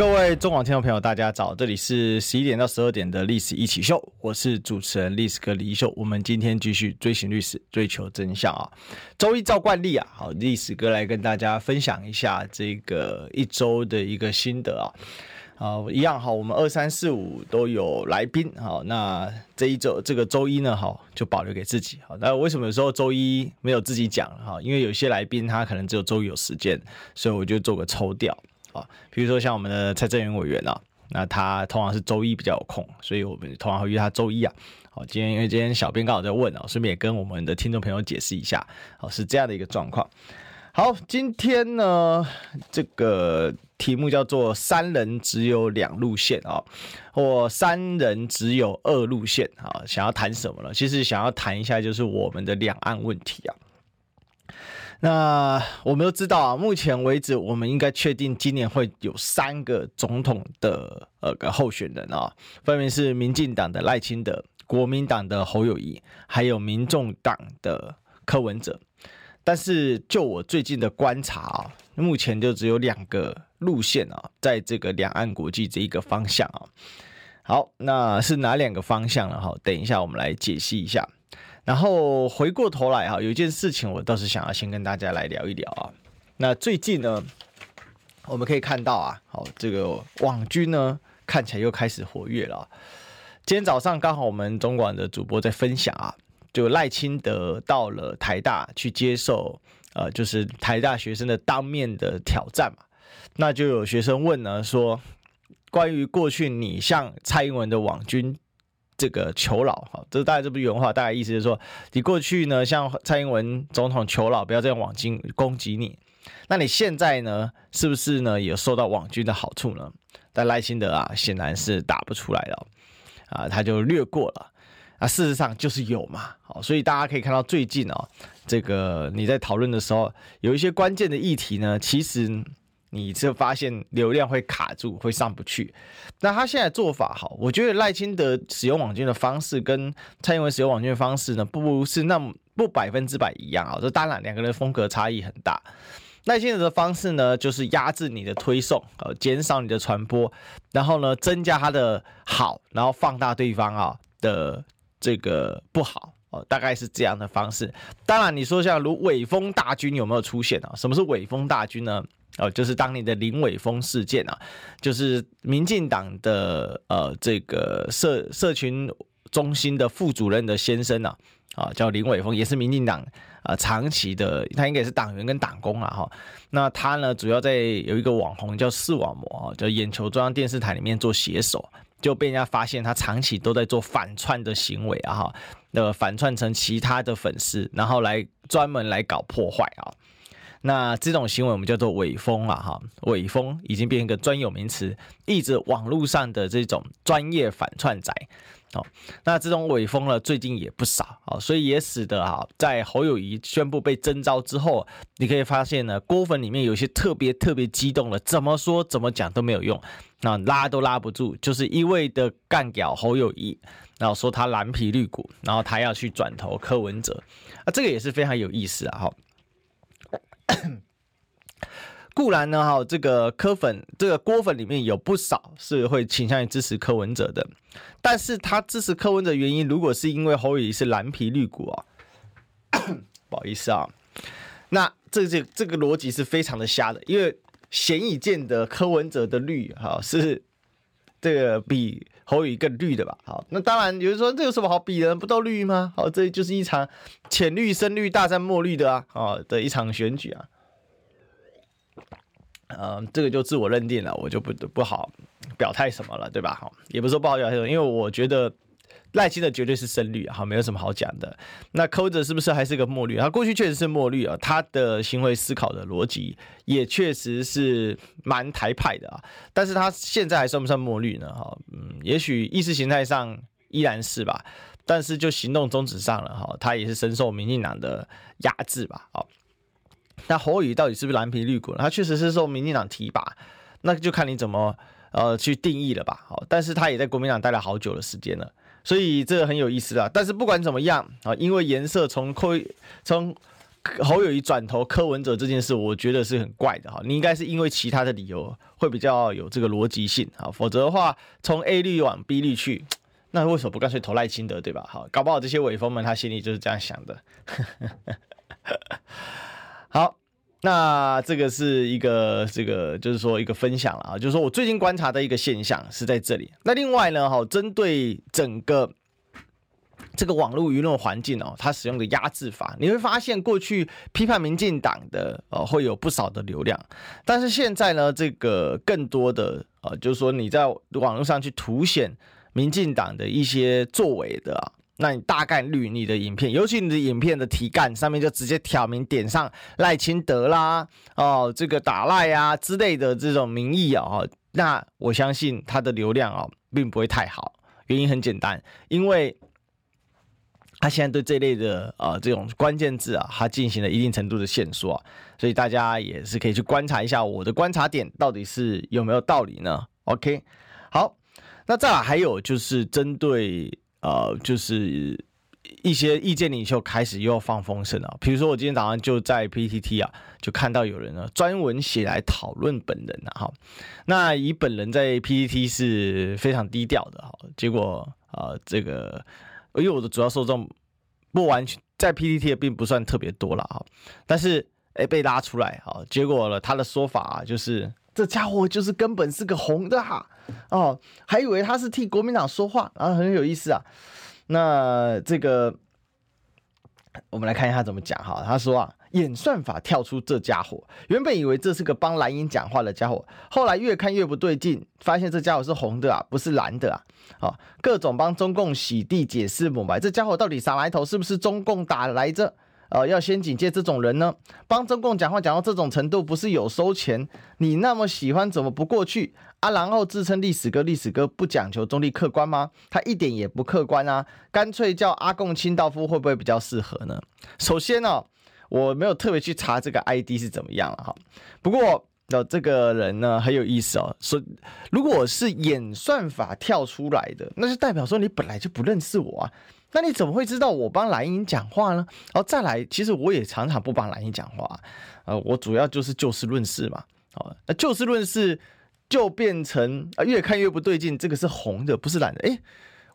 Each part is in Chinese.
各位中广听众朋友，大家早，这里是十一点到十二点的《历史一起秀》，我是主持人历史哥李义修。我们今天继续追寻历史，追求真相啊！周一照惯例啊，好，历史哥来跟大家分享一下这个一周的一个心得啊。好，一样好，我们二三四五都有来宾，好，那这一周这个周一呢，好，就保留给自己，好，那为什么有时候周一没有自己讲？哈，因为有些来宾他可能只有周一有时间，所以我就做个抽调，啊，比如说像我们的蔡正元委员啊，那他通常是周一比较有空，所以我们通常会约他周一啊，好，今天因为今天小编刚好在问啊，顺便也跟我们的听众朋友解释一下，好，是这样的一个状况。好，今天呢，这个题目叫做“三人只有两路线”啊，或“三人只有二路线”啊，想要谈什么呢？其实想要谈一下，就是我们的两岸问题啊。那我们都知道啊，目前为止，我们应该确定今年会有三个总统的呃个候选人啊，分别是民进党的赖清德、国民党的侯友谊，还有民众党的柯文哲。但是就我最近的观察啊，目前就只有两个路线啊，在这个两岸国际这一个方向啊。好，那是哪两个方向呢？哈，等一下我们来解析一下。然后回过头来哈，有一件事情我倒是想要先跟大家来聊一聊啊。那最近呢，我们可以看到啊，好，这个网军呢看起来又开始活跃了。今天早上刚好我们中广的主播在分享啊。就赖清德到了台大去接受，呃，就是台大学生的当面的挑战嘛。那就有学生问呢，说关于过去你向蔡英文的网军这个求饶，哈，这大概这不原话，大概意思是说，你过去呢向蔡英文总统求饶，不要再用网军攻击你。那你现在呢，是不是呢有受到网军的好处呢？但赖清德啊，显然是打不出来了，啊，他就略过了。啊，事实上就是有嘛，好，所以大家可以看到最近哦，这个你在讨论的时候，有一些关键的议题呢，其实你就发现流量会卡住，会上不去。那他现在做法好，我觉得赖清德使用网军的方式跟蔡英文使用网军的方式呢，不是那么不百分之百一样啊。这当然两个人风格差异很大。赖清德的方式呢，就是压制你的推送，呃，减少你的传播，然后呢，增加他的好，然后放大对方啊的。这个不好哦，大概是这样的方式。当然，你说像如伟丰大军有没有出现啊？什么是伟丰大军呢？哦，就是当年的林伟峰事件啊，就是民进党的呃这个社社群中心的副主任的先生啊，啊叫林伟峰，也是民进党啊长期的，他应该是党员跟党工啊哈。那他呢，主要在有一个网红叫视网膜啊，叫眼球中央电视台里面做写手。就被人家发现他长期都在做反串的行为啊哈，那反串成其他的粉丝，然后来专门来搞破坏啊。那这种行为我们叫做伪疯啊哈，伪疯已经变成一个专有名词，意指网络上的这种专业反串仔。哦，那这种伪疯呢，最近也不少啊，所以也使得哈，在侯友谊宣布被征召之后，你可以发现呢，郭粉里面有些特别特别激动了，怎么说怎么讲都没有用，那拉都拉不住，就是一味的干掉侯友谊，然后说他蓝皮绿骨，然后他要去转投柯文哲，啊，这个也是非常有意思啊，哈。固然呢，哈，这个柯粉、这个郭粉里面有不少是会倾向于支持柯文哲的，但是他支持柯文哲原因，如果是因为侯友宜是蓝皮绿骨啊，不好意思啊，那这这这个逻辑是非常的瞎的，因为显已见的柯文哲的绿哈是这个比侯友宜更绿的吧？好，那当然有人说这有什么好比的？不都绿吗？好，这就是一场浅绿深绿大战墨绿的啊，啊的一场选举啊。嗯，这个就自我认定了，我就不不好表态什么了，对吧？好，也不是说不好表态，因为我觉得赖清德绝对是深绿啊，好，没有什么好讲的。那柯文哲是不是还是个墨绿？他过去确实是墨绿啊，他的行为思考的逻辑也确实是蛮台派的啊，但是他现在还算不算墨绿呢？哈，嗯，也许意识形态上依然是吧，但是就行动宗旨上了哈，他也是深受民进党的压制吧，好。那侯宇到底是不是蓝皮绿骨？他确实是受民进党提拔，那就看你怎么呃去定义了吧。好，但是他也在国民党待了好久的时间了，所以这个很有意思啊。但是不管怎么样啊，因为颜色从柯从侯友谊转投柯文哲这件事，我觉得是很怪的哈。你应该是因为其他的理由会比较有这个逻辑性啊，否则的话从 A 绿往 B 绿去，那为什么不干脆投赖清德对吧？好，搞不好这些伪风们他心里就是这样想的。好。那这个是一个这个就是说一个分享了啊，就是说我最近观察的一个现象是在这里。那另外呢，哈，针对整个这个网络舆论环境哦，它使用的压制法，你会发现过去批判民进党的呃会有不少的流量，但是现在呢，这个更多的呃就是说你在网络上去凸显民进党的一些作为的啊。那你大概率你的影片，尤其你的影片的题干上面就直接挑明点上赖清德啦，哦，这个打赖啊之类的这种名义啊，那我相信他的流量哦并不会太好。原因很简单，因为他现在对这类的呃这种关键字啊，他进行了一定程度的限缩啊，所以大家也是可以去观察一下我的观察点到底是有没有道理呢？OK，好，那再还有就是针对。呃，就是一些意见领袖开始又放风声了。比如说，我今天早上就在 PTT 啊，就看到有人呢专门写来讨论本人啊。哈。那以本人在 PTT 是非常低调的哈，结果啊、这个因为我的主要受众不完全在 PTT 也并不算特别多了哈，但是哎被拉出来哈，结果了他的说法啊，就是。这家伙就是根本是个红的哈，哦，还以为他是替国民党说话，然后很有意思啊。那这个我们来看一下他怎么讲哈。他说啊，演算法跳出这家伙，原本以为这是个帮蓝营讲话的家伙，后来越看越不对劲，发现这家伙是红的啊，不是蓝的啊。哦，各种帮中共洗地解释抹白，这家伙到底啥来头？是不是中共打来着？呃，要先警戒这种人呢，帮中共讲话讲到这种程度，不是有收钱？你那么喜欢，怎么不过去啊？然后自称历史哥，历史哥不讲求中立客观吗？他一点也不客观啊！干脆叫阿共清道夫会不会比较适合呢？首先呢、我没有特别去查这个 ID 是怎么样了哈。不过呃，这个人呢很有意思哦，说如果是演算法跳出来的，那就代表说你本来就不认识我啊。那你怎么会知道我帮蓝营讲话呢？然后再来，其实我也常常不帮蓝营讲话，呃，我主要就是就事论事嘛。哦，那就事论事就变成啊，越看越不对劲，这个是红的，不是蓝的。诶，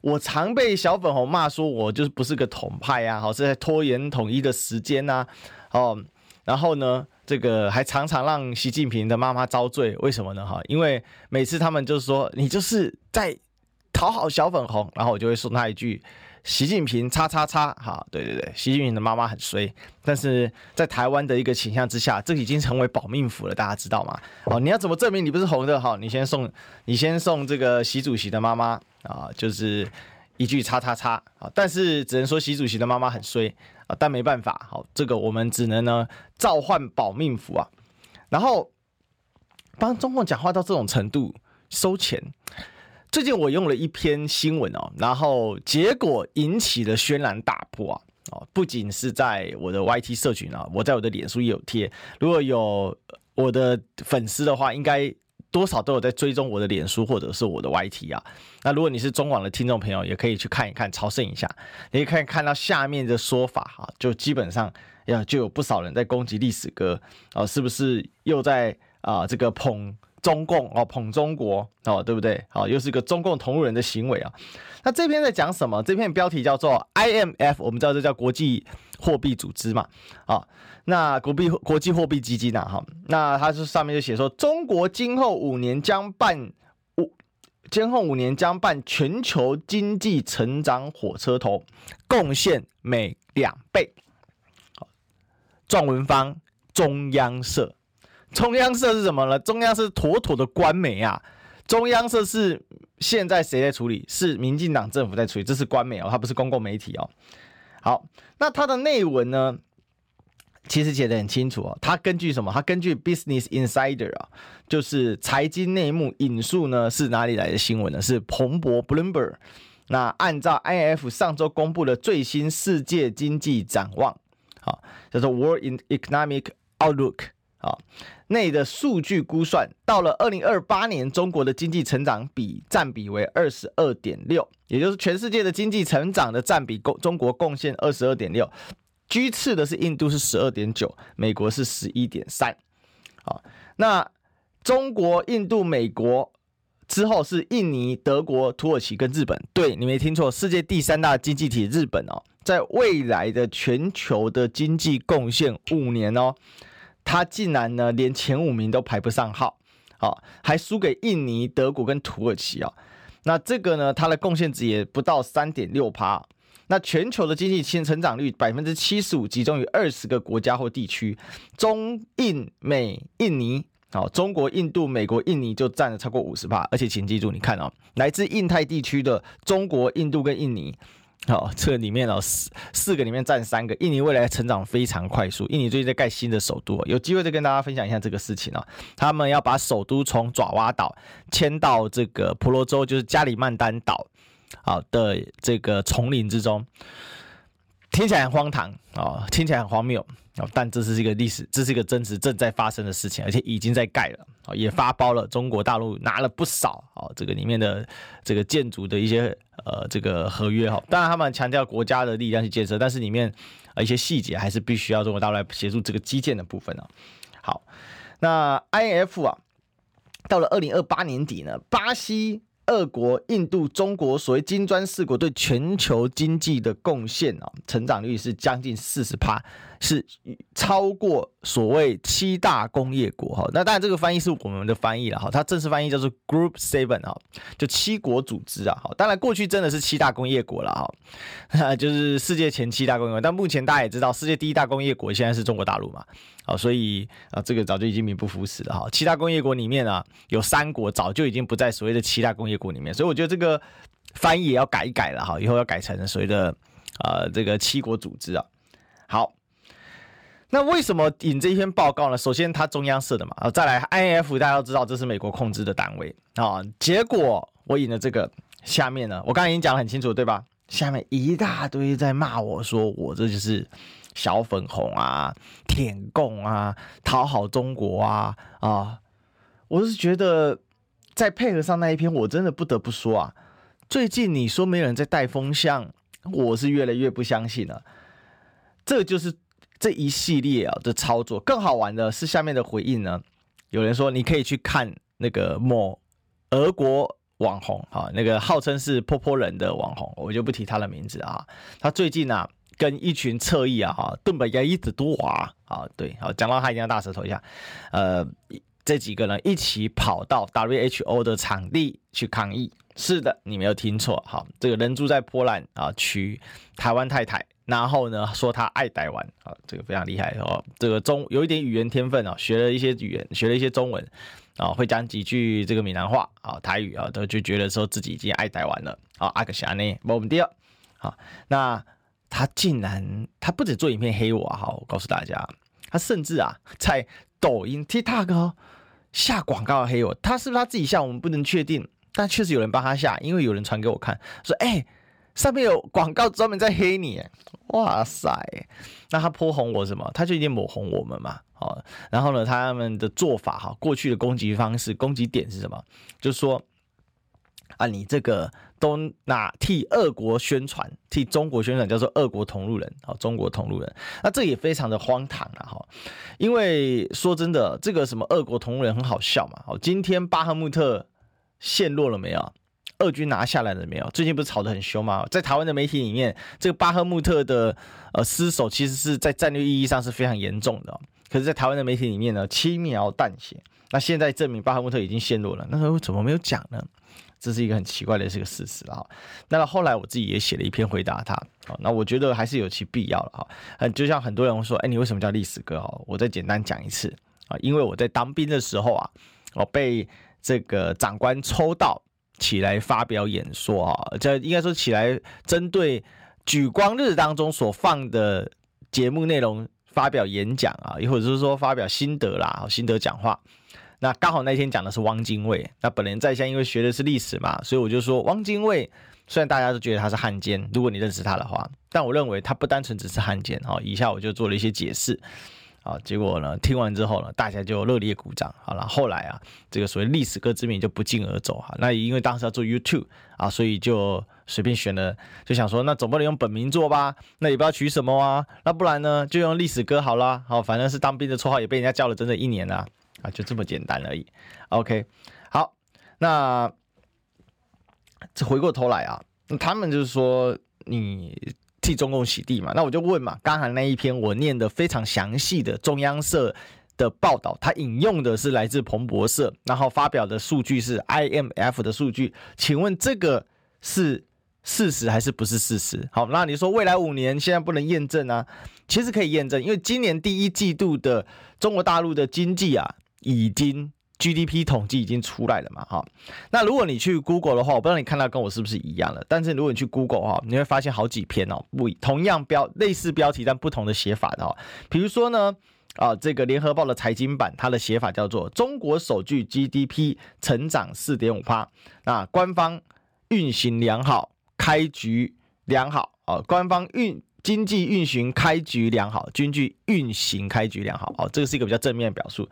我常被小粉红骂说我就是不是个统派呀，好，是在拖延统一的时间呐，哦，然后呢，这个还常常让习近平的妈妈遭罪，为什么呢？哈，因为每次他们就是说你就是在讨好小粉红，然后我就会送他一句。习近平叉叉叉，哈，对对对，习近平的妈妈很衰，但是在台湾的一个倾向之下，这已经成为保命符了，大家知道吗？哦，你要怎么证明你不是红的？哈，你先送，你先送这个习主席的妈妈啊，就是一句叉叉叉啊，但是只能说习主席的妈妈很衰啊，但没办法，好，这个我们只能呢召唤保命符啊，然后帮中共讲话到这种程度收钱。最近我用了一篇新闻哦，然后结果引起了轩然大波啊！哦，不仅是在我的 YT 社群啊，我在我的脸书也有贴。如果有我的粉丝的话，应该多少都有在追踪我的脸书或者是我的 YT 啊。那如果你是中网的听众朋友，也可以去看一看，朝圣一下，你可以看到下面的说法哈，就基本上呀，就有不少人在攻击历史哥啊，是不是又在啊这个捧？中共哦，捧中国哦，对不对？好，又是一个中共同路人的行为啊。那这篇在讲什么？这篇标题叫做 IMF，我们知道这叫国际货币组织嘛。啊，那国币国际货币基金呐，哈，那它是上面就写说，中国今后五年将办五，今后五年将办全球经济成长火车头，贡献每两倍。好，撰文方中央社。中央社是什么呢？中央社是妥妥的官媒啊！中央社是现在谁在处理？是民进党政府在处理，这是官媒哦，它不是公共媒体哦。好，那它的内文呢，其实写得很清楚哦。它根据什么？它根据 Business Insider 啊，就是财经内幕引述呢，是哪里来的新闻呢？是彭博 Bloomberg。那按照 I F 上周公布的最新世界经济展望，好，叫做 World in Economic。Outlook 啊内的数据估算，到了二零二八年，中国的经济成长比占比为二十二点六，也就是全世界的经济成长的占比，共中国贡献二十二点六，居次的是印度是十二点九，美国是十一点三。好，那中国、印度、美国之后是印尼、德国、土耳其跟日本。对，你没听错，世界第三大经济体日本哦，在未来的全球的经济贡献五年哦。他竟然呢，连前五名都排不上号，好，还输给印尼、德国跟土耳其啊。那这个呢，它的贡献值也不到三点六趴。那全球的经济新成长率百分之七十五集中于二十个国家或地区，中印美印尼，好，中国、印度、美国、印尼就占了超过五十趴。而且请记住，你看哦，来自印太地区的中国、印度跟印尼。好，这里面哦，四四个里面占三个。印尼未来成长非常快速，印尼最近在盖新的首都，有机会再跟大家分享一下这个事情哦。他们要把首都从爪哇岛迁到这个婆罗洲，就是加里曼丹岛，好的这个丛林之中。听起来很荒唐哦，听起来很荒谬哦，但这是一个历史，这是一个真实正在发生的事情，而且已经在盖了哦，也发包了。中国大陆拿了不少啊，这个里面的这个建筑的一些呃这个合约哈。当然他们强调国家的力量去建设，但是里面啊一些细节还是必须要中国大陆来协助这个基建的部分啊。好，那 I F 啊，到了二零二八年底呢，巴西。俄国、印度、中国，所谓金砖四国对全球经济的贡献啊，成长率是将近四十趴，是超过所谓七大工业国哈。那当然，这个翻译是我们的翻译了哈，它正式翻译叫做 Group Seven 啊，就七国组织啊。好，当然过去真的是七大工业国了哈，就是世界前七大工业国。但目前大家也知道，世界第一大工业国现在是中国大陆嘛。好，所以啊，这个早就已经名不副实了哈。七大工业国里面啊，有三国早就已经不在所谓的七大工业国里面，所以我觉得这个翻译也要改一改了哈。以后要改成所谓的呃这个七国组织啊。好，那为什么引这一篇报告呢？首先，它中央设的嘛，啊，再来 I F 大家都知道这是美国控制的单位啊。结果我引的这个下面呢，我刚才已经讲得很清楚，对吧？下面一大堆在骂我说我这就是。小粉红啊，舔共啊，讨好中国啊啊！我是觉得，再配合上那一篇，我真的不得不说啊，最近你说没有人在带风向，我是越来越不相信了。这就是这一系列啊的操作。更好玩的是下面的回应呢，有人说你可以去看那个某俄国网红啊，那个号称是泼泼人的网红，我就不提他的名字啊。他最近啊。跟一群侧翼啊，哈，顿巴亚伊子多华啊，对，好，讲到他一定要大舌头一下，呃，这几个人一起跑到 WHO 的场地去抗议。是的，你没有听错，好，这个人住在波兰啊，娶台湾太太，然后呢说他爱台湾，啊，这个非常厉害哦，这个中有一点语言天分啊，学了一些语言，学了一些中文啊，会讲几句这个闽南话啊，台语啊，都就觉得说自己已经爱台湾了，啊，阿克夏呢，我们第二，好，那。他竟然，他不止做影片黑我啊！好，我告诉大家，他甚至啊，在抖音 TikTok 下广告黑我。他是不是他自己下？我们不能确定，但确实有人帮他下，因为有人传给我看，说：“哎、上面有广告专门在黑你。”哇塞！那他泼红我什么？他就一定抹红我们嘛？好，然后呢，他们的做法哈，过去的攻击方式、攻击点是什么？就是说。啊，你这个都拿替俄国宣传，替中国宣传，叫做俄国同路人，好，中国同路人，那这也非常的荒唐啊，哈，因为说真的，这个什么俄国同路人很好笑嘛，好，今天巴赫穆特陷落了没有？俄军拿下来了没有？最近不是吵得很凶吗？在台湾的媒体里面，这个巴赫穆特的呃失守，其实是在战略意义上是非常严重的，可是，在台湾的媒体里面呢，轻描淡写。那现在证明巴赫穆特已经陷落了，那时候怎么没有讲呢？这是一个很奇怪的这个事实了哈。那后来我自己也写了一篇回答他，那我觉得还是有其必要了哈。就像很多人说，哎，你为什么叫历史哥哈？我再简单讲一次啊，因为我在当兵的时候啊，我被这个长官抽到起来发表演说啊，这应该说起来针对举光日当中所放的节目内容发表演讲啊，或者是说发表心得啦，心得讲话。那刚好那天讲的是汪精卫，那本人在下，因为学的是历史嘛，所以我就说汪精卫虽然大家都觉得他是汉奸，如果你认识他的话，但我认为他不单纯只是汉奸哈。以下我就做了一些解释啊，结果呢，听完之后呢，大家就热烈鼓掌。好了，后来啊，这个所谓历史歌之名就不胫而走哈。那因为当时要做 YouTube 啊，所以就随便选了，就想说，那总不能用本名做吧？那也不知道取什么啊？那不然呢，就用历史歌好了。好，反正是当兵的绰号也被人家叫了整整一年了啊，就这么简单而已。OK，好，那这回过头来啊，他们就是说你。替中共洗地嘛，那我就问嘛，刚才那一篇我念的非常详细的中央社的报道，它引用的是来自彭博社，然后发表的数据是 IMF 的数据，请问这个是事实还是不是事实？好，那你说未来五年现在不能验证啊？其实可以验证，因为今年第一季度的中国大陆的经济啊，已经。GDP 统计已经出来了嘛？哈，那如果你去 Google 的话，我不知道你看到跟我是不是一样的。但是如果你去 Google 哈，你会发现好几篇哦，不同样标类似标题但不同的写法的哈。比如说呢，啊，这个联合报的财经版，它的写法叫做“中国首季 GDP 成长四点五趴”，那官方运行良好，开局良好啊，官方运。经济运行开局良好，经济运行开局良好，哦，这个是一个比较正面的表述。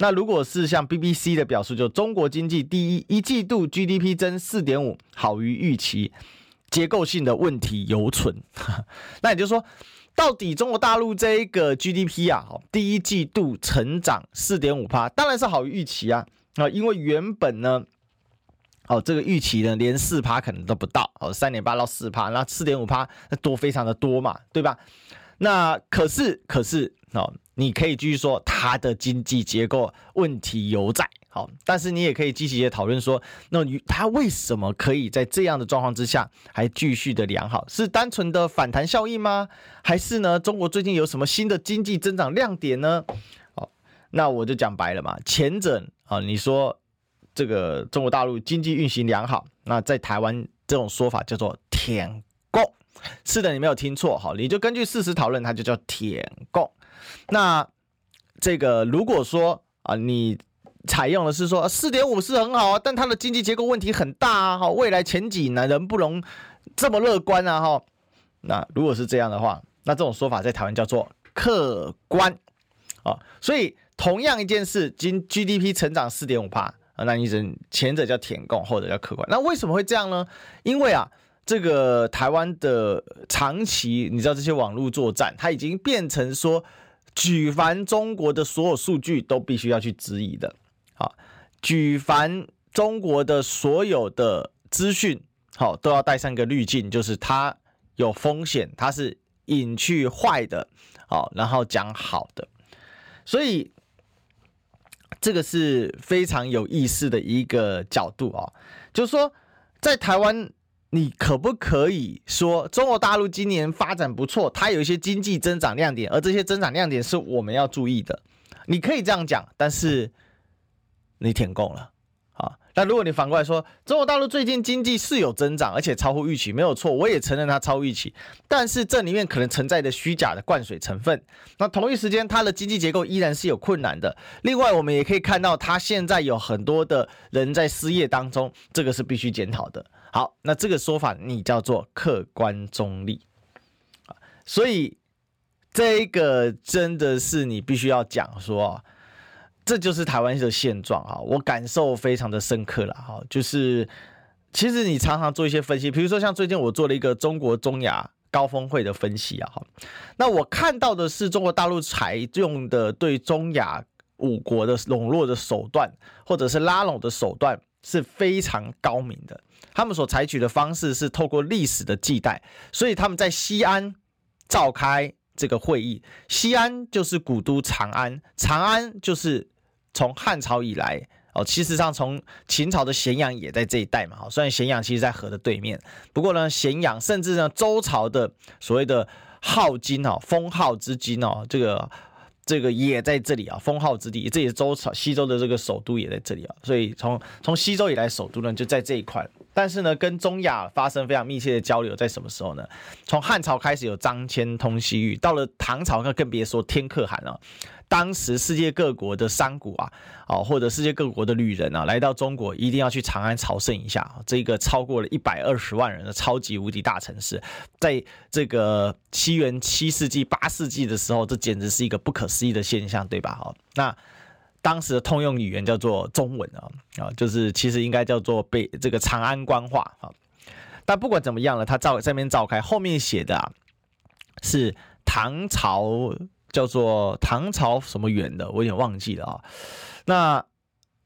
那如果是像 BBC 的表述，就中国经济第一一季度 GDP 增四点五，好于预期，结构性的问题犹存。那也就是说，到底中国大陆这一个 GDP 啊，第一季度成长四点五趴，当然是好于预期啊，啊，因为原本呢。哦，这个预期呢，连四趴可能都不到，哦，三点八到四趴，那四点五趴，那多非常的多嘛，对吧？那可是，可是，哦，你可以继续说它的经济结构问题犹在，好，但是你也可以积极的讨论说，那它为什么可以在这样的状况之下还继续的良好？是单纯的反弹效应吗？还是呢，中国最近有什么新的经济增长亮点呢？好，那我就讲白了嘛，前者啊，你说。这个中国大陆经济运行良好，那在台湾这种说法叫做“舔共”。是的，你没有听错，好，你就根据事实讨论，它就叫“舔共”。那这个如果说啊，你采用的是说四点五是很好啊，但它的经济结构问题很大啊，哈，未来前景呢，能不能这么乐观啊，哈？那如果是这样的话，那这种说法在台湾叫做客观啊。所以同样一件事，经 GDP 成长四点五趴。那你只前者叫舔共，后者叫客观。那为什么会这样呢？因为啊，这个台湾的长期，你知道这些网络作战，它已经变成说，举凡中国的所有数据都必须要去质疑的。好，举凡中国的所有的资讯，好，都要带上一个滤镜，就是它有风险，它是隐去坏的，好，然后讲好的，所以。这个是非常有意思的一个角度啊，就是说，在台湾，你可不可以说中国大陆今年发展不错，它有一些经济增长亮点，而这些增长亮点是我们要注意的。你可以这样讲，但是你舔共了啊。那如果你反过来说，中国大陆最近经济是有增长，而且超乎预期，没有错，我也承认它超预期。但是这里面可能存在的虚假的灌水成分。那同一时间，它的经济结构依然是有困难的。另外，我们也可以看到，它现在有很多的人在失业当中，这个是必须检讨的。好，那这个说法你叫做客观中立。所以这个真的是你必须要讲说。这就是台湾的现状啊，我感受非常的深刻了哈。就是其实你常常做一些分析，比如说像最近我做了一个中国中亚高峰会的分析啊哈。那我看到的是中国大陆采用的对中亚五国的笼络的手段，或者是拉拢的手段是非常高明的。他们所采取的方式是透过历史的记载，所以他们在西安召开这个会议，西安就是古都长安，长安就是。从汉朝以来，哦，其实上从秦朝的咸阳也在这一带嘛，哈，虽然咸阳其实在河的对面，不过呢，咸阳甚至呢，周朝的所谓的镐京哦，封号之京哦，这个这个也在这里啊，封号之地，这也是周朝西周的这个首都也在这里啊，所以从从西周以来，首都呢就在这一块。但是呢，跟中亚发生非常密切的交流，在什么时候呢？从汉朝开始有张骞通西域，到了唐朝那更别说天可汗了。当时世界各国的商贾啊，哦，或者世界各国的旅人啊，来到中国一定要去长安朝圣一下。这个超过了一百二十万人的超级无敌大城市，在这个西元七世纪、八世纪的时候，这简直是一个不可思议的现象，对吧？好，那。当时的通用语言叫做中文啊啊，就是其实应该叫做被这个长安官话啊。但不管怎么样了，他照这边照开，后面写的啊是唐朝叫做唐朝什么元的，我有点忘记了啊。那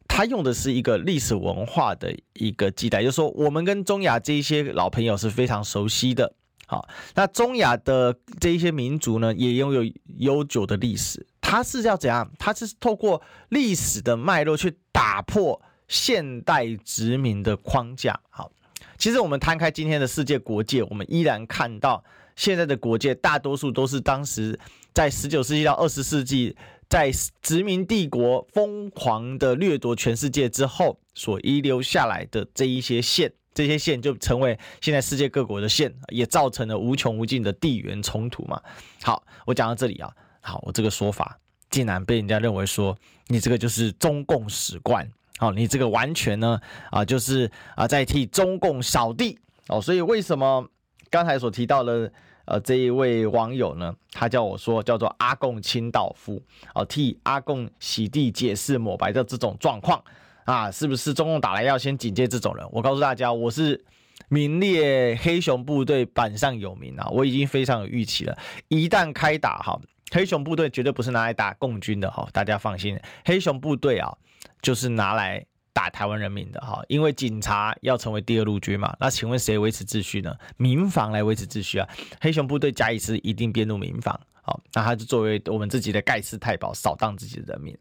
他用的是一个历史文化的一个记载，就是说我们跟中亚这一些老朋友是非常熟悉的。好，那中亚的这一些民族呢，也拥有悠久的历史。它是要怎样？它是透过历史的脉络去打破现代殖民的框架。好，其实我们摊开今天的世界国界，我们依然看到现在的国界大多数都是当时在十九世纪到二十世纪，在殖民帝国疯狂的掠夺全世界之后所遗留下来的这一些线，这些线就成为现在世界各国的线，也造成了无穷无尽的地缘冲突嘛。好，我讲到这里啊。好，我这个说法竟然被人家认为说你这个就是中共史观，好，你这个完全呢啊就是啊在替中共扫地哦，所以为什么刚才所提到的呃这一位网友呢，他叫我说叫做阿共清道夫哦，替阿共洗地解释抹白的这种状况啊，是不是中共打来要先警戒这种人？我告诉大家，我是名列黑熊部队榜上有名啊，我已经非常有预期了，一旦开打哈。黑熊部队绝对不是拿来打共军的哈，大家放心。黑熊部队啊，就是拿来打台湾人民的哈，因为警察要成为第二陆军嘛。那请问谁维持秩序呢？民防来维持秩序啊。黑熊部队假以时一定编入民防，好，那他就作为我们自己的盖世太保，扫荡自己的人民。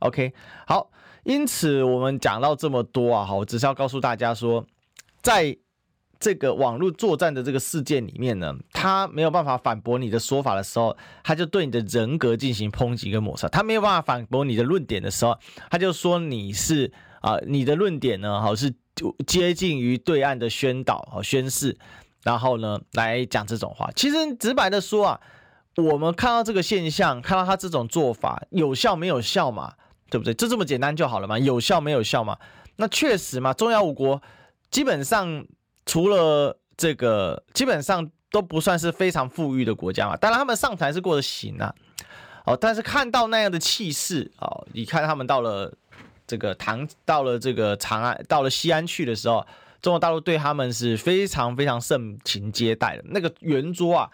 OK，好，因此我们讲到这么多啊，好，我只是要告诉大家说，在。这个网络作战的这个事件里面呢，他没有办法反驳你的说法的时候，他就对你的人格进行抨击跟抹杀。他没有办法反驳你的论点的时候，他就说你是啊、你的论点呢，好是接近于对岸的宣导和宣示，然后呢来讲这种话。其实直白的说啊，我们看到这个现象，看到他这种做法有效没有效嘛？对不对？就这么简单就好了嘛？有效没有效嘛？那确实嘛，中亚五国基本上。除了这个，基本上都不算是非常富裕的国家嘛。当然，他们上台是过得行啊。哦，但是看到那样的气势，哦，你看他们到了这个唐，到了这个长安，到了西安去的时候，中国大陆对他们是非常非常盛情接待的。那个圆桌啊，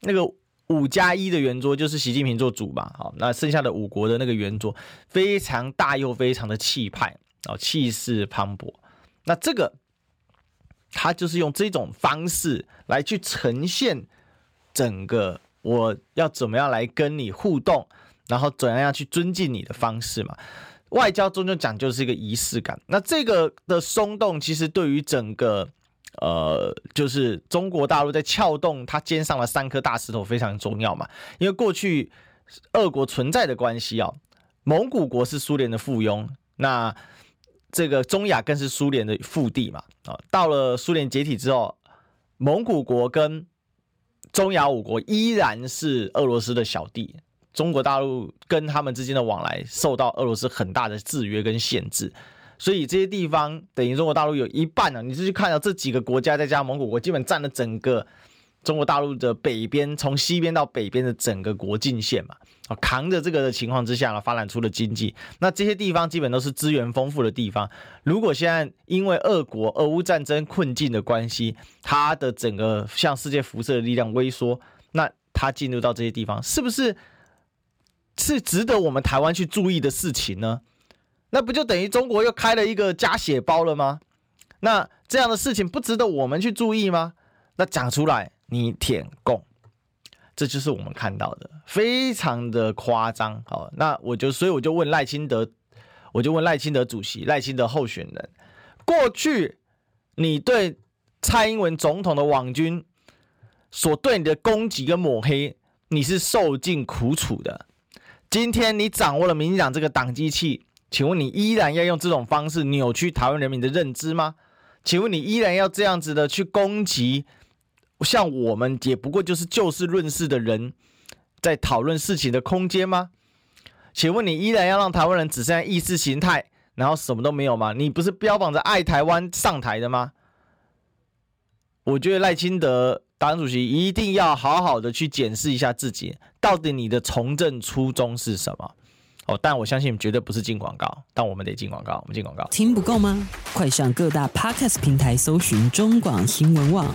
那个五加一的圆桌就是习近平做主嘛。好，那剩下的五国的那个圆桌非常大又非常的气派，哦，气势磅礴。那这个。他就是用这种方式来去呈现整个我要怎么样来跟你互动，然后怎样去尊敬你的方式嘛。外交终究讲究是一个仪式感。那这个的松动，其实对于整个呃，就是中国大陆在撬动他肩上的三颗大石头非常重要嘛。因为过去俄国存在的关系啊，蒙古国是苏联的附庸，那。这个中亚更是苏联的腹地嘛，啊，到了苏联解体之后，蒙古国跟中亚五国依然是俄罗斯的小弟，中国大陆跟他们之间的往来受到俄罗斯很大的制约跟限制，所以这些地方等于中国大陆有一半呢，你就去看到这几个国家再加上蒙古国，基本占了整个。中国大陆的北边，从西边到北边的整个国境线嘛，啊，扛着这个的情况之下呢，发展出了经济。那这些地方基本都是资源丰富的地方。如果现在因为俄国俄乌战争困境的关系，它的整个向世界辐射的力量微缩，那它进入到这些地方，是不是是值得我们台湾去注意的事情呢？那不就等于中国又开了一个加血包了吗？那这样的事情不值得我们去注意吗？那讲出来。你舔共，这就是我们看到的，非常的夸张。好，那我就所以我就问赖清德，我就问赖清德主席、赖清德候选人，过去你对蔡英文总统的网军所对你的攻击跟抹黑，你是受尽苦楚的。今天你掌握了民进党这个党机器，请问你依然要用这种方式扭曲台湾人民的认知吗？请问你依然要这样子的去攻击？像我们也不过就是就事论事的人，在讨论事情的空间吗？请问你依然要让台湾人只剩下意识形态，然后什么都没有吗？你不是标榜着爱台湾上台的吗？我觉得赖清德党主席一定要好好的去检视一下自己，到底你的从政初衷是什么？哦，但我相信绝对不是进广告，但我们得进广告，我们进广告。听不够吗？快上各大 Podcast 平台搜寻中广新闻网。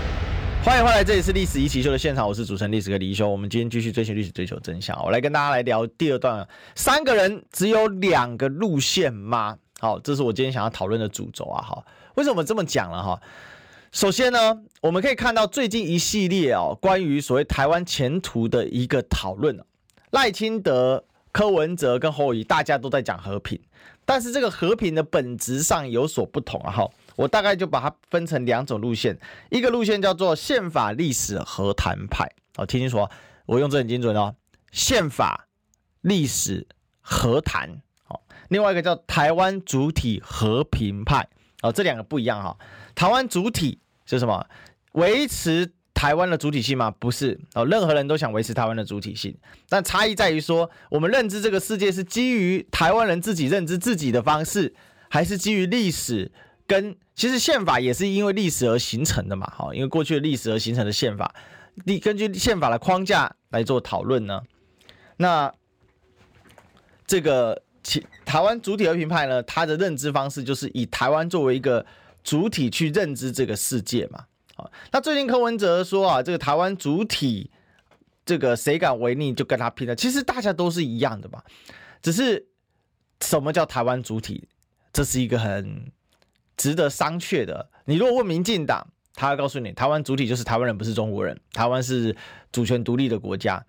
欢迎回来，这里是历史一起秀的现场，我是主持人历史哥李修。我们今天继续追寻历史，追求真相。我来跟大家来聊第二段：三个人只有两个路线吗？好，这是我今天想要讨论的主轴啊。好，为什么这么讲了哈？首先呢，我们可以看到最近一系列哦，关于所谓台湾前途的一个讨论。赖清德、柯文哲跟侯友，大家都在讲和平，但是这个和平的本质上有所不同啊。哈。我大概就把它分成两种路线，一个路线叫做宪法历史和谈派，好，听清楚，我用这很精准哦，宪法历史和谈，好，另外一个叫台湾主体和平派，哦，这两个不一样哈，台湾主体是什么？维持台湾的主体性吗？不是，哦，任何人都想维持台湾的主体性，但差异在于说，我们认知这个世界是基于台湾人自己认知自己的方式，还是基于历史？跟其实宪法也是因为历史而形成的嘛，哈，因为过去的历史而形成的宪法，你根据宪法的框架来做讨论呢。那这个其台湾主体和平派呢，他的认知方式就是以台湾作为一个主体去认知这个世界嘛。好，那最近柯文哲说啊，这个台湾主体，这个谁敢违逆就跟他拼了。其实大家都是一样的嘛，只是什么叫台湾主体，这是一个很。值得商榷的。你如果问民进党，他会告诉你，台湾主体就是台湾人，不是中国人。台湾是主权独立的国家。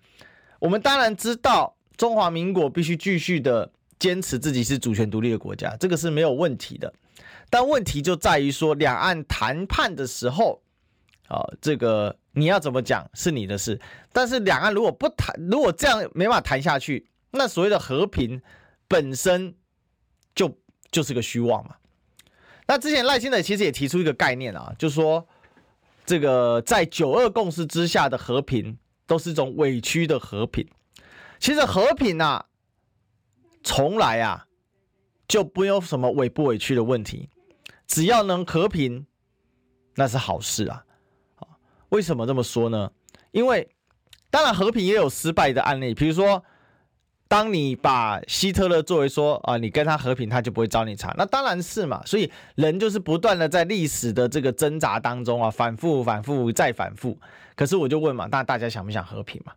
我们当然知道，中华民国必须继续的坚持自己是主权独立的国家，这个是没有问题的。但问题就在于说，两岸谈判的时候，啊，这个你要怎么讲是你的事。但是两岸如果不谈，如果这样没法谈下去，那所谓的和平本身就就是个虚妄嘛。那之前赖清德其实也提出一个概念啊，就是说，这个在九二共识之下的和平都是一种委屈的和平。其实和平啊，从来啊就不用什么委不委屈的问题，只要能和平，那是好事啊。为什么这么说呢？因为当然和平也有失败的案例，比如说。当你把希特勒作为说啊，你跟他和平，他就不会找你茬，那当然是嘛。所以人就是不断的在历史的这个挣扎当中啊，反复、反复再反复。可是我就问嘛，那大家想不想和平嘛？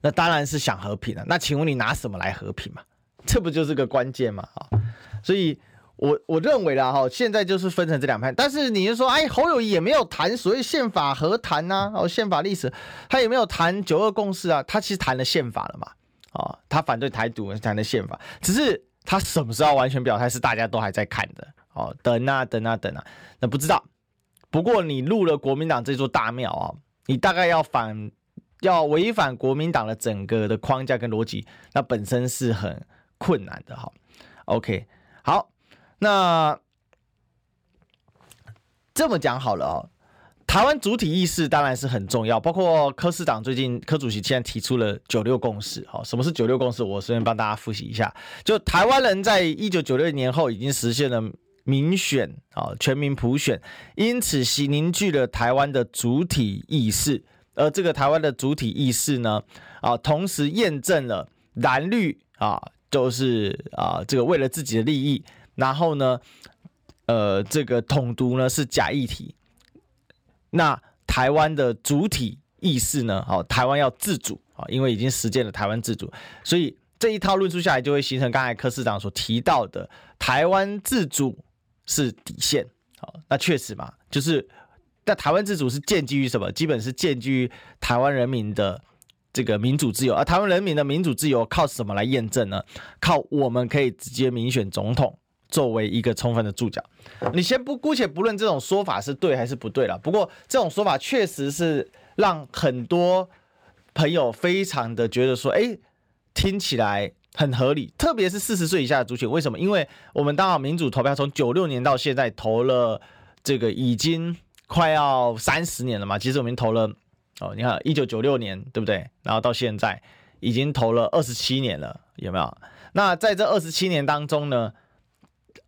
那当然是想和平了。那请问你拿什么来和平嘛？这不就是个关键嘛？啊，所以。我我认为啦哈，现在就是分成这两派，但是你就说，哎，侯友谊也没有谈所谓宪法和谈呐，哦，宪法历史，他也没有谈九二共识啊，他其实谈了宪法了嘛，啊，他反对台独，谈了宪法，只是他什么时候完全表态，是大家都还在看的，哦，等啊等啊等啊，那不知道。不过你入了国民党这座大庙啊，你大概要反，要违反国民党的整个的框架跟逻辑，那本身是很困难的哈。OK，好。那这么讲好了哦，台湾主体意识当然是很重要，包括柯市长最近柯主席现在提出了九六共识。好，什么是九六共识？我顺便帮大家复习一下。就台湾人在一九九六年后已经实现了民选啊，全民普选，因此是凝聚了台湾的主体意识。而这个台湾的主体意识呢，啊，同时验证了蓝绿啊，都是啊，这个为了自己的利益。然后呢，呃，这个统独呢是假议题。那台湾的主体意识呢？好，台湾要自主啊，因为已经实践了台湾自主，所以这一套论述下来，就会形成刚才柯市长所提到的台湾自主是底线。好，那确实嘛，就是那台湾自主是建基于什么？基本是建基于台湾人民的这个民主自由，而台湾人民的民主自由靠什么来验证呢？靠我们可以直接民选总统作为一个充分的注脚。你先不姑且不论这种说法是对还是不对了，不过这种说法确实是让很多朋友非常的觉得说，哎，听起来很合理。特别是四十岁以下的族群，为什么？因为我们当好民主投票从九六年到现在投了这个已经快要三十年了嘛，其实我们投了。哦，你看，一九九六年，对不对？然后到现在已经投了二十七年了，有没有？那在这二十七年当中呢，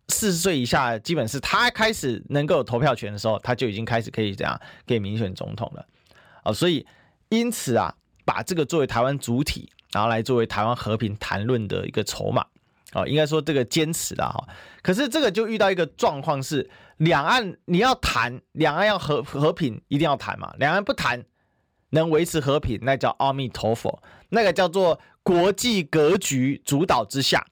四十岁以下，基本是他开始能够有投票权的时候，他就已经开始可以这样可以民选总统了。哦，所以因此啊，把这个作为台湾主体，然后来作为台湾和平谈论的一个筹码。哦，应该说这个坚持的哈，可是这个就遇到一个状况是，两岸你要谈，两岸要和和平，一定要谈嘛，两岸不谈。能维持和平，那叫阿弥陀佛，那个叫做国际格局主导之下。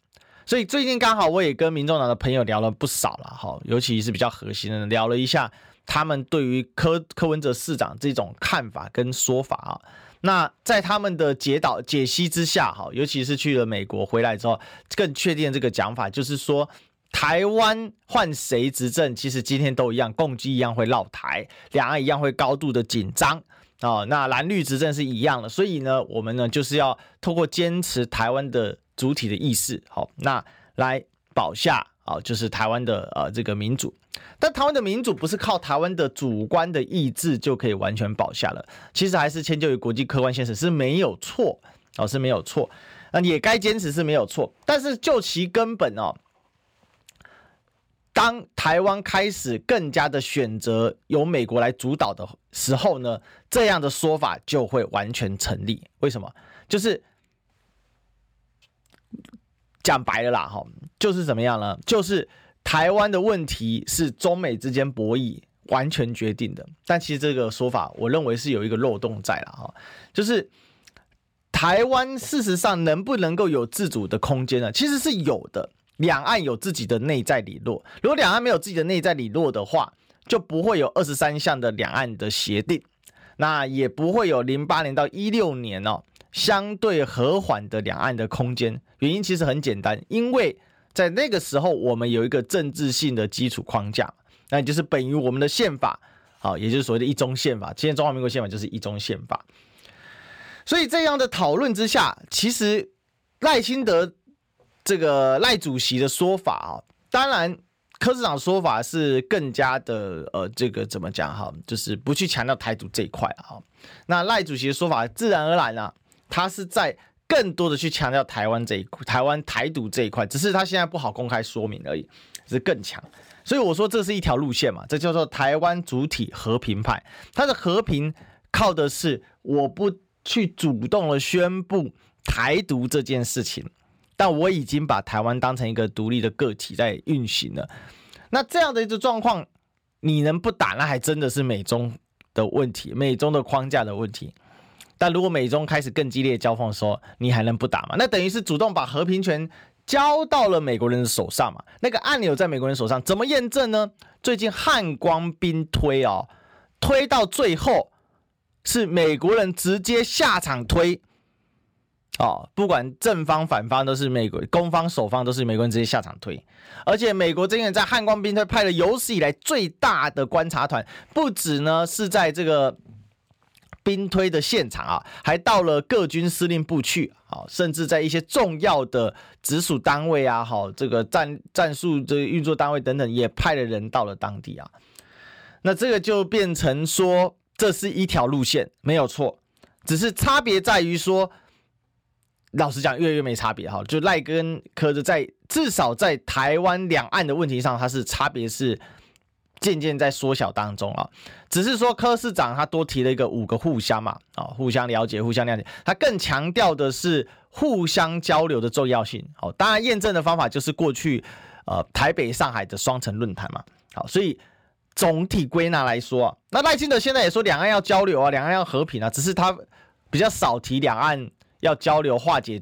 所以最近刚好我也跟民众党的朋友聊了不少了哈，尤其是比较核心的，聊了一下他们对于柯柯文哲市长这种看法跟说法啊。那在他们的解导解析之下哈，尤其是去了美国回来之后，更确定这个讲法，就是说台湾换谁执政，其实今天都一样，共机一样会绕台，两岸一样会高度的紧张。哦，那蓝绿执政是一样的，所以呢，我们呢就是要透过坚持台湾的主体的意识，好，那来保下啊，就是台湾的呃这个民主。但台湾的民主不是靠台湾的主观的意志就可以完全保下了，其实还是迁就于国际客观现实是没有错哦，是没有错，那也该坚持是没有错，但是就其根本哦。当台湾开始更加的选择由美国来主导的时候呢，这样的说法就会完全成立。为什么？就是讲白了啦，哈，就是怎么样呢？就是台湾的问题是中美之间博弈完全决定的。但其实这个说法，我认为是有一个漏洞在了，哈，就是台湾事实上能不能够有自主的空间呢？其实是有的。两岸有自己的内在理论，如果两岸没有自己的内在理论的话，就不会有二十三项的两岸的协定，那也不会有零八年到一六年哦相对和缓的两岸的空间。原因其实很简单，因为在那个时候我们有一个政治性的基础框架，那也就是本于我们的宪法，好，也就是所谓的一中宪法。今天中华民国宪法就是一中宪法，所以这样的讨论之下，其实赖清德。这个赖主席的说法啊，当然柯市长说法是更加的呃，这个怎么讲哈，就是不去强调台独这一块啊。那赖主席的说法自然而然啊，他是在更多的去强调台湾这一块，台湾台独这一块，只是他现在不好公开说明而已，是更强。所以我说这是一条路线嘛，这叫做台湾主体和平派，它的和平靠的是我不去主动的宣布台独这件事情。但我已经把台湾当成一个独立的个体在运行了，那这样的一个状况，你能不打？那还真的是美中的问题，美中的框架的问题。但如果美中开始更激烈交锋的时候，你还能不打吗？那等于是主动把和平权交到了美国人的手上嘛？那个按钮在美国人手上，怎么验证呢？最近汉光兵推哦，推到最后是美国人直接下场推。哦，不管正方反方都是美国，攻方守方都是美国人直接下场推，而且美国这边在汉光兵推派了有史以来最大的观察团，不止呢是在这个兵推的现场啊，还到了各军司令部去，啊，甚至在一些重要的直属单位啊，好这个战战术这运作单位等等，也派了人到了当地啊，那这个就变成说这是一条路线，没有错，只是差别在于说。老实讲，越来越没差别哈。就赖跟柯的在至少在台湾两岸的问题上，它是差别是渐渐在缩小当中啊。只是说柯市长他多提了一个五个互相嘛啊，互相了解，互相谅解。他更强调的是互相交流的重要性。好，当然验证的方法就是过去呃台北上海的双城论坛嘛。好，所以总体归纳来说啊，那赖清德现在也说两岸要交流啊，两岸要和平啊，只是他比较少提两岸。要交流化解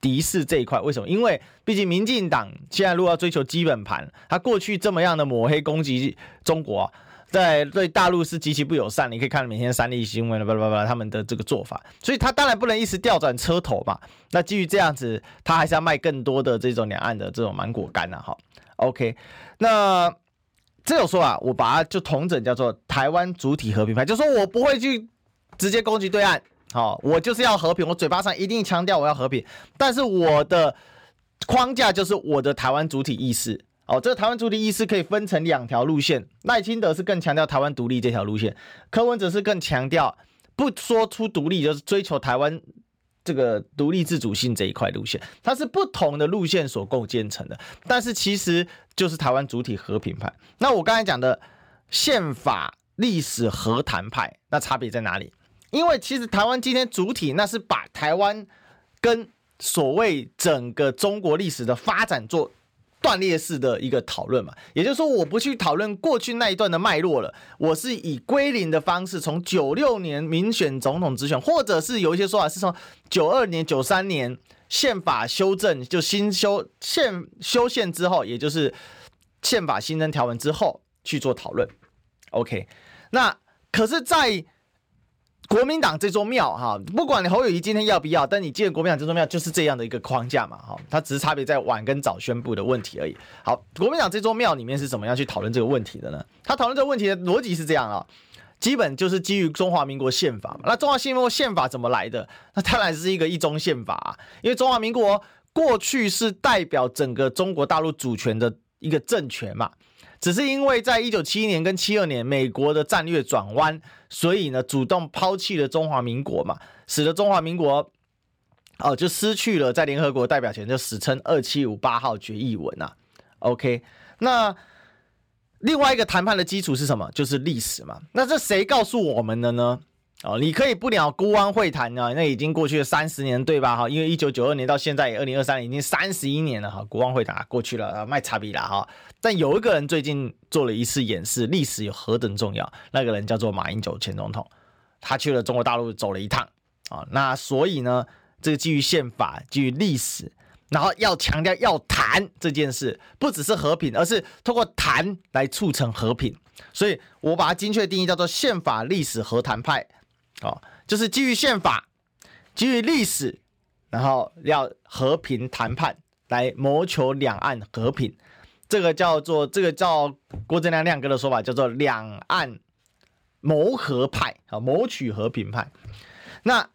敌视这一块，为什么？因为毕竟民进党现在如果要追求基本盘，他过去这么样的抹黑攻击中国，在对大陆是极其不友善。你可以看每天三立新闻，巴拉巴拉他们的这个做法，所以他当然不能一时调转车头嘛。那基于这样子，他还是要卖更多的这种两岸的这种芒果干呐，哈。OK，那这种说啊，我把它就统整叫做台湾主体和平派，就说我不会去直接攻击对岸，好，我就是要和平，我嘴巴上一定强调我要和平，但是我的框架就是我的台湾主体意识。哦，这个台湾主体意识可以分成两条路线，赖清德是更强调台湾独立这条路线，柯文哲是更强调不说出独立，就是追求台湾这个独立自主性这一块路线，它是不同的路线所构建成的，但是其实就是台湾主体和平派。那我刚才讲的宪法历史和谈派，那差别在哪里？因为其实台湾今天主体那是把台湾跟所谓整个中国历史的发展做。断裂式的一个讨论嘛，也就是说，我不去讨论过去那一段的脉络了，我是以归零的方式，从九六年民选总统直选，或者是有一些说法是从九二年、九三年宪法修正就新修宪修宪之后，也就是宪法新增条文之后去做讨论。OK，那可是，在国民党这座庙哈，不管你侯友谊今天要不要，但你建国民党这座庙就是这样的一个框架嘛哈，它只是差别在晚跟早宣布的问题而已。好，国民党这座庙里面是怎么样去讨论这个问题的呢？他讨论这个问题的逻辑是这样啊，基本就是基于中华民国宪法嘛。那中华民国宪法怎么来的？那当然是一个一中宪法，因为中华民国过去是代表整个中国大陆主权的一个政权嘛。只是因为在一九七一年跟七二年，美国的战略转弯，所以呢，主动抛弃了中华民国嘛，使得中华民国哦就失去了在联合国代表权，就史称二七五八号决议文啊。OK，那另外一个谈判的基础是什么？就是历史嘛。那这谁告诉我们的呢？哦，你可以不鸟孤湾会谈啊，那已经过去了三十年，对吧？哈，因为一九九二年到现在二零二三年已经三十一年了哈，孤湾会谈过去了啊，卖差比了哈。但有一个人最近做了一次演示，历史有何等重要？那个人叫做马英九前总统，他去了中国大陆走了一趟啊。那所以呢，这个基于宪法，基于历史，然后要强调要谈这件事，不只是和平，而是通过谈来促成和平。所以我把它精确定义叫做宪法历史和谈派。哦，就是基于宪法，基于历史，然后要和平谈判来谋求两岸和平，这个叫做这个叫郭正亮亮哥的说法叫做两岸谋和派啊，谋取和平派。那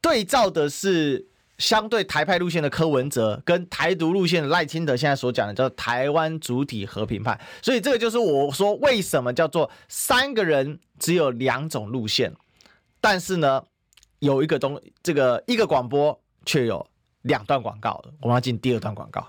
对照的是相对台派路线的柯文哲，跟台独路线的赖清德现在所讲的叫台湾主体和平派。所以这个就是我说为什么叫做三个人只有两种路线。但是呢，有一个东，这个一个广播却有两段广告，我们要进第二段广告。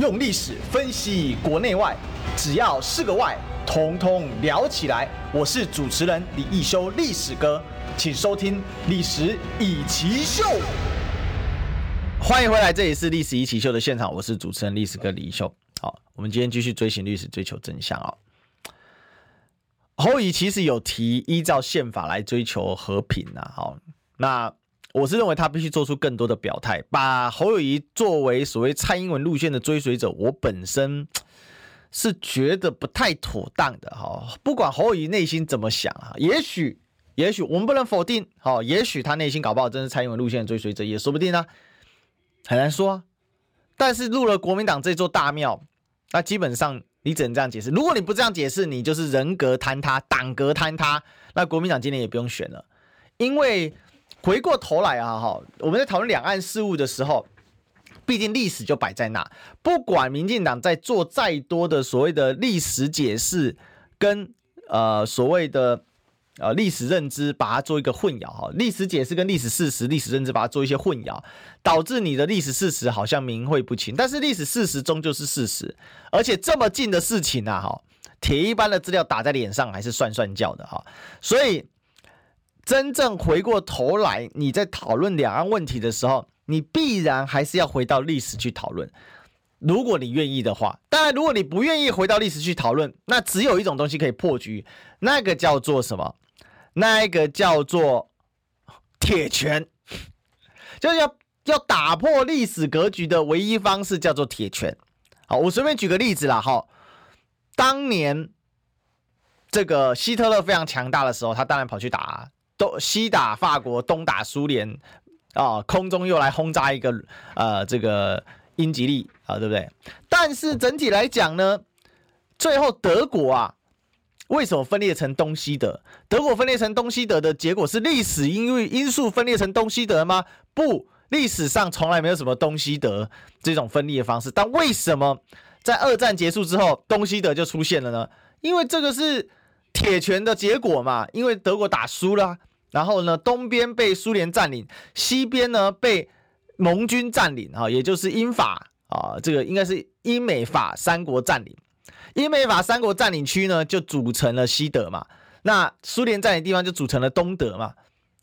用历史分析国内外。只要是个“外”，统统聊起来。我是主持人李易修，历史哥，请收听《历史易起秀》。欢迎回来，这里是《历史易起秀》的现场，我是主持人历史哥李易修。好，我们今天继续追寻历史，追求真相啊。侯乙其实有提依照宪法来追求和平啊。好，那我是认为他必须做出更多的表态，把侯友宜作为所谓蔡英文路线的追随者。我本身。是觉得不太妥当的哈，不管侯友宜内心怎么想啊，也许，也许我们不能否定，好，也许他内心搞不好真是蔡英文路线的追随者，也说不定啊，很难说。但是入了国民党这座大庙，那基本上你只能这样解释。如果你不这样解释，你就是人格坍塌、党格坍塌，那国民党今年也不用选了。因为回过头来啊，哈，我们在讨论两岸事务的时候。毕竟历史就摆在那，不管民进党在做再多的所谓的历史解释，跟呃所谓的呃历史认知，把它做一个混淆哈，历史解释跟历史事实、历史认知把它做一些混淆，导致你的历史事实好像明晦不清。但是历史事实终究是事实，而且这么近的事情啊哈，铁一般的资料打在脸上还是算算叫的哈。所以真正回过头来，你在讨论两岸问题的时候，你必然还是要回到历史去讨论。如果你愿意的话，当然，如果你不愿意回到历史去讨论，那只有一种东西可以破局，那个叫做什么？那个叫做铁拳，就是要要打破历史格局的唯一方式叫做铁拳。好，我随便举个例子啦，哈，当年这个希特勒非常强大的时候，他当然跑去打东西打法国，东打苏联，啊，空中又来轰炸一个呃这个。英吉利啊，对不对？但是整体来讲呢，最后德国啊，为什么分裂成东西德？德国分裂成东西德的结果是历史因为因素分裂成东西德吗？不，历史上从来没有什么东西德这种分裂的方式。但为什么在二战结束之后，东西德就出现了呢？因为这个是铁拳的结果嘛。因为德国打输了，然后呢，东边被苏联占领，西边呢被。盟军占领啊，也就是英法啊，这个应该是英美法三国占领。英美法三国占领区呢，就组成了西德嘛。那苏联占领地方就组成了东德嘛。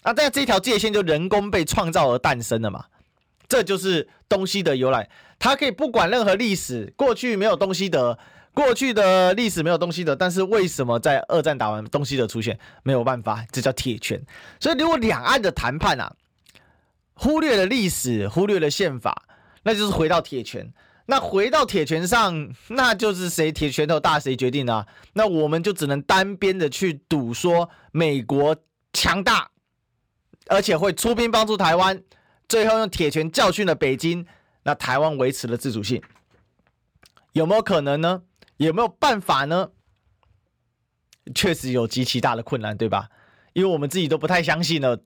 啊，但这条界线就人工被创造而诞生了嘛。这就是东西德由来。它可以不管任何历史，过去没有东西德，过去的历史没有东西的，但是为什么在二战打完东西的出现？没有办法，这叫铁拳。所以如果两岸的谈判啊。忽略了历史，忽略了宪法，那就是回到铁拳。那回到铁拳上，那就是谁铁拳头大谁决定啊？那我们就只能单边的去赌说美国强大，而且会出兵帮助台湾，最后用铁拳教训了北京，那台湾维持了自主性，有没有可能呢？有没有办法呢？确实有极其大的困难，对吧？因为我们自己都不太相信了。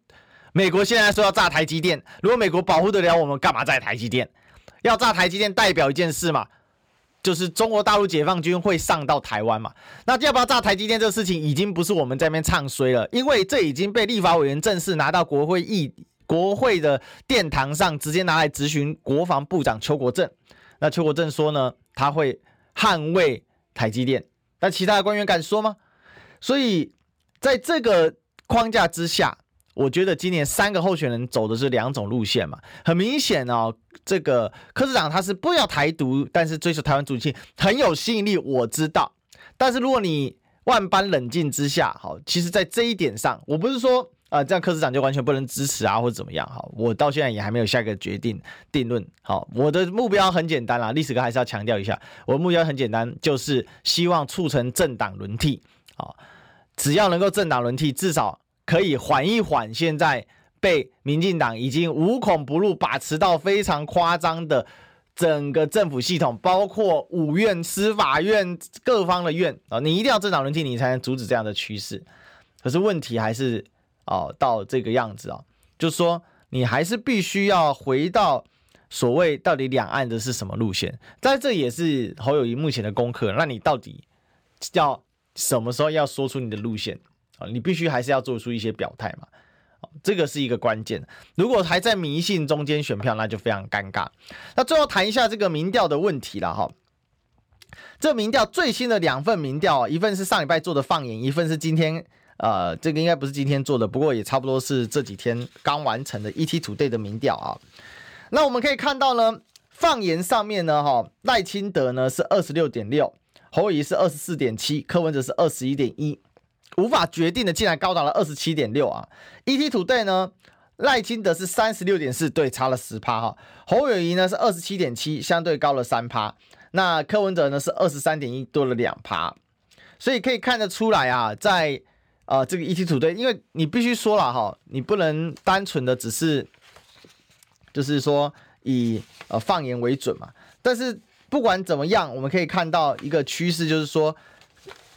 美国现在说要炸台积电，如果美国保护得了我们，干嘛炸台积电？要炸台积电代表一件事嘛，就是中国大陆解放军会上到台湾嘛。那要不要炸台积电这个事情，已经不是我们在那边唱衰了，因为这已经被立法委员正式拿到国会议国会的殿堂上，直接拿来质询国防部长邱国正。那邱国正说呢，他会捍卫台积电，那其他的官员敢说吗？所以在这个框架之下。我觉得今年三个候选人走的是两种路线嘛，很明显哦，这个柯市长他是不要台独，但是追求台湾主权很有吸引力，我知道。但是如果你万般冷静之下，好，其实，在这一点上，我不是说啊、这样柯市长就完全不能支持啊，或者怎么样，好，我到现在也还没有下一个决定定论。好，我的目标很简单啦，历史哥还是要强调一下，我的目标很简单，就是希望促成政党轮替。好，只要能够政党轮替，至少。可以缓一缓，现在被民进党已经无孔不入把持到非常夸张的整个政府系统，包括五院、司法院各方的院啊，你一定要政党轮替，你才能阻止这样的趋势。可是问题还是哦，到这个样子啊，就说你还是必须要回到所谓到底两岸的是什么路线，在这也是侯友谊目前的功课。那你到底要什么时候要说出你的路线啊？你必须还是要做出一些表态嘛，这个是一个关键。如果还在迷信中间选票，那就非常尴尬。那最后谈一下这个民调的问题了哈。这民调最新的两份民调，一份是上礼拜做的放眼，一份是今天呃，这个应该不是今天做的，不过也差不多是这几天刚完成的 ETtoday 的民调啊。那我们可以看到呢，放言上面呢，哈，赖清德呢是二十六点六，侯友宜是二十四点七，柯文哲是二十一点一。无法决定的竟然高达了二十七点六啊！ETtoday 呢，赖清德是三十六点四，对，差了十趴哈。侯友宜呢是二十七点七，相对高了三趴。那柯文哲呢是二十三点一，多了两趴。所以可以看得出来啊，在呃这个 ETtoday，因为你必须说了哈，你不能单纯的只是就是说以呃放言为准嘛。但是不管怎么样，我们可以看到一个趋势，就是说。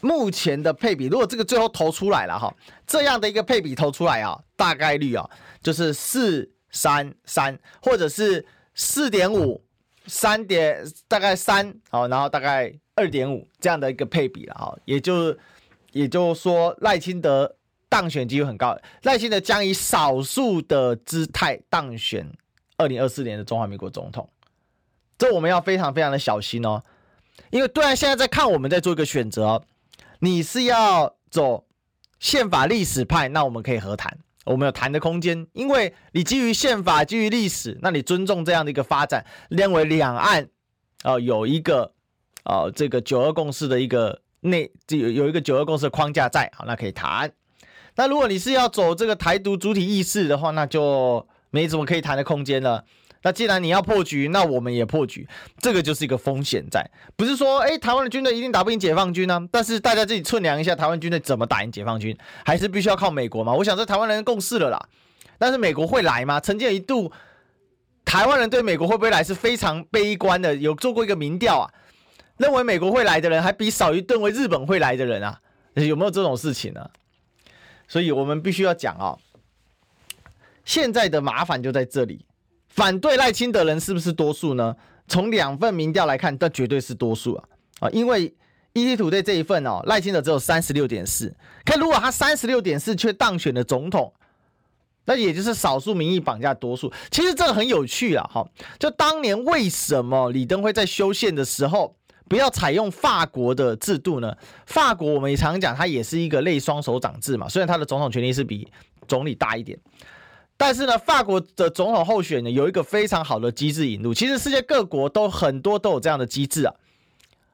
目前的配比，如果这个最后投出来了哈，这样的一个配比投出来啊，大概率啊就是四三三，或者是四点五三点大概三好，然后大概二点五这样的一个配比了哈，也就也就是说赖清德当选机会很高，赖清德将以少数的姿态当选二零二四年的中华民国总统，这我们要非常非常的小心哦，因为对岸现在在看我们在做一个选择。你是要走宪法历史派，那我们可以和谈，我们有谈的空间，因为你基于宪法，基于历史，那你尊重这样的一个发展，认为两岸啊、呃、有一个啊、呃、这个九二共识的一个内有有一个九二共识的框架在，好，那可以谈。那如果你是要走这个台独主体意识的话，那就没什么可以谈的空间了。那既然你要破局，那我们也破局，这个就是一个风险在，不是说哎，台湾的军队一定打不赢解放军呢、但是大家自己测量一下，台湾军队怎么打赢解放军，还是必须要靠美国嘛？我想这台湾人共识了啦。但是美国会来吗？曾经有一度，台湾人对美国会不会来是非常悲观的，有做过一个民调啊，认为美国会来的人还比少于认为日本会来的人啊，有没有这种事情呢、啊？所以我们必须要讲啊，现在的麻烦就在这里。反对赖清德人是不是多数呢？从两份民调来看，那绝对是多数啊！啊，因为 ET 土队这一份哦，赖清德只有三十六点四，可如果他三十六点四却当选了总统，那也就是少数民意绑架多数。其实这个很有趣啊！哈，就当年为什么李登辉在修宪的时候不要采用法国的制度呢？法国我们也常讲，它也是一个类双手掌制嘛，虽然它的总统权力是比总理大一点。但是呢，法国的总统候选人有一个非常好的机制引入。其实世界各国都很多都有这样的机制啊，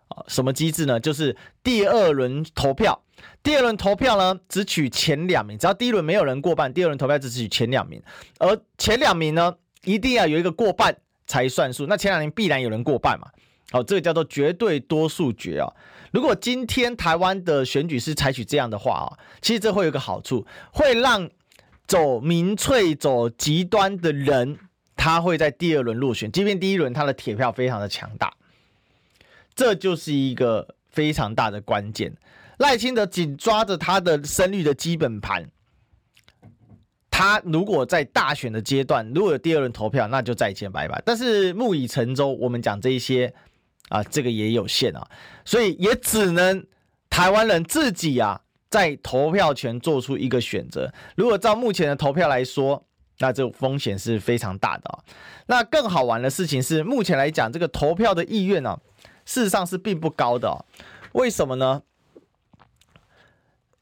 啊，什么机制呢？就是第二轮投票。第二轮投票呢，只取前两名，只要第一轮没有人过半，第二轮投票只取前两名。而前两名呢，一定要有一个过半才算数。那前两名必然有人过半嘛。好，这个叫做绝对多数决啊。如果今天台湾的选举是采取这样的话啊，其实这会有一个好处，会让。走民粹、走极端的人，他会在第二轮落选，即便第一轮他的铁票非常的强大，这就是一个非常大的关键。赖清德紧抓着他的声率的基本盘，他如果在大选的阶段如果有第二轮投票，那就再见拜拜。但是木已成舟，我们讲这一些啊，这个也有限啊，所以也只能台湾人自己啊。在投票权做出一个选择。如果照目前的投票来说，那这风险是非常大的啊。那更好玩的事情是，目前来讲，这个投票的意愿呢，事实上是并不高的。为什么呢？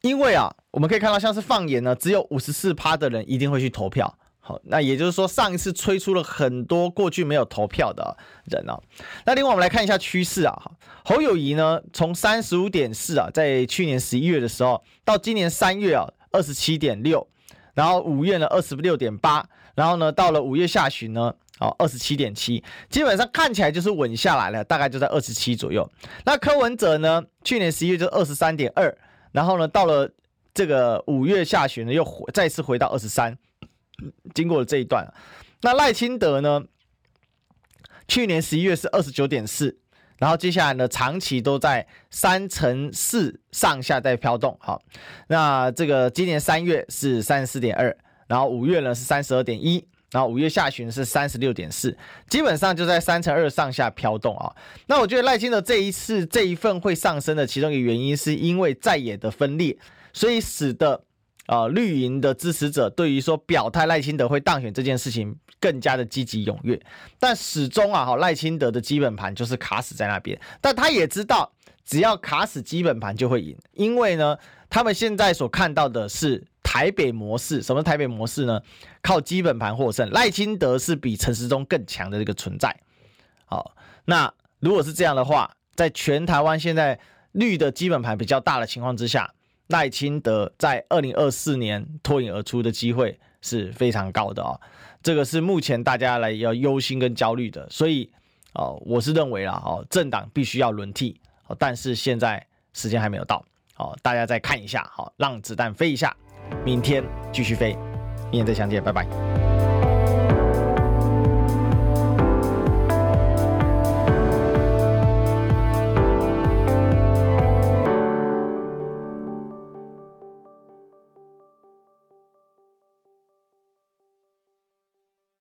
因为啊，我们可以看到，像是放眼呢，只有五十四趴的人一定会去投票。好，那也就是说，上一次吹出了很多过去没有投票的人啊。那另外我们来看一下趋势啊，侯友谊呢，从三十五点四啊，在去年十一月的时候，到今年三月啊，二十七点六，然后五月呢，二十六点八，然后呢，到了五月下旬呢，哦，二十七点七，基本上看起来就是稳下来了，大概就在二十七左右。那柯文哲呢，去年十一月就二十三点二，然后呢，到了这个五月下旬呢，又再次回到二十三。经过了这一段，那赖清德呢？去年十一月是二十九点四，然后接下来呢，长期都在三乘四上下在飘动。好，那这个今年三月是三十四点二，然后五月呢是三十二点一，然后五月下旬是三十六点四，基本上就在三乘二上下飘动啊。那我觉得赖清德这一次这一份会上升的其中一个原因，是因为在野的分裂，所以使得。啊，绿营的支持者对于说表态赖清德会当选这件事情更加的积极踊跃，但始终啊，哈赖清德的基本盘就是卡死在那边，但他也知道只要卡死基本盘就会赢，因为呢，他们现在所看到的是台北模式，什么台北模式呢？靠基本盘获胜，赖清德是比陈时中更强的这个存在。好，那如果是这样的话，在全台湾现在绿的基本盘比较大的情况之下。赖清德在二零二四年脱颖而出的机会是非常高的啊、哦，这个是目前大家来要忧心跟焦虑的，所以哦，我是认为啦哦，政党必须要轮替，但是现在时间还没有到，哦，大家再看一下，好，让子弹飞一下，明天继续飞，明天再相见，拜拜。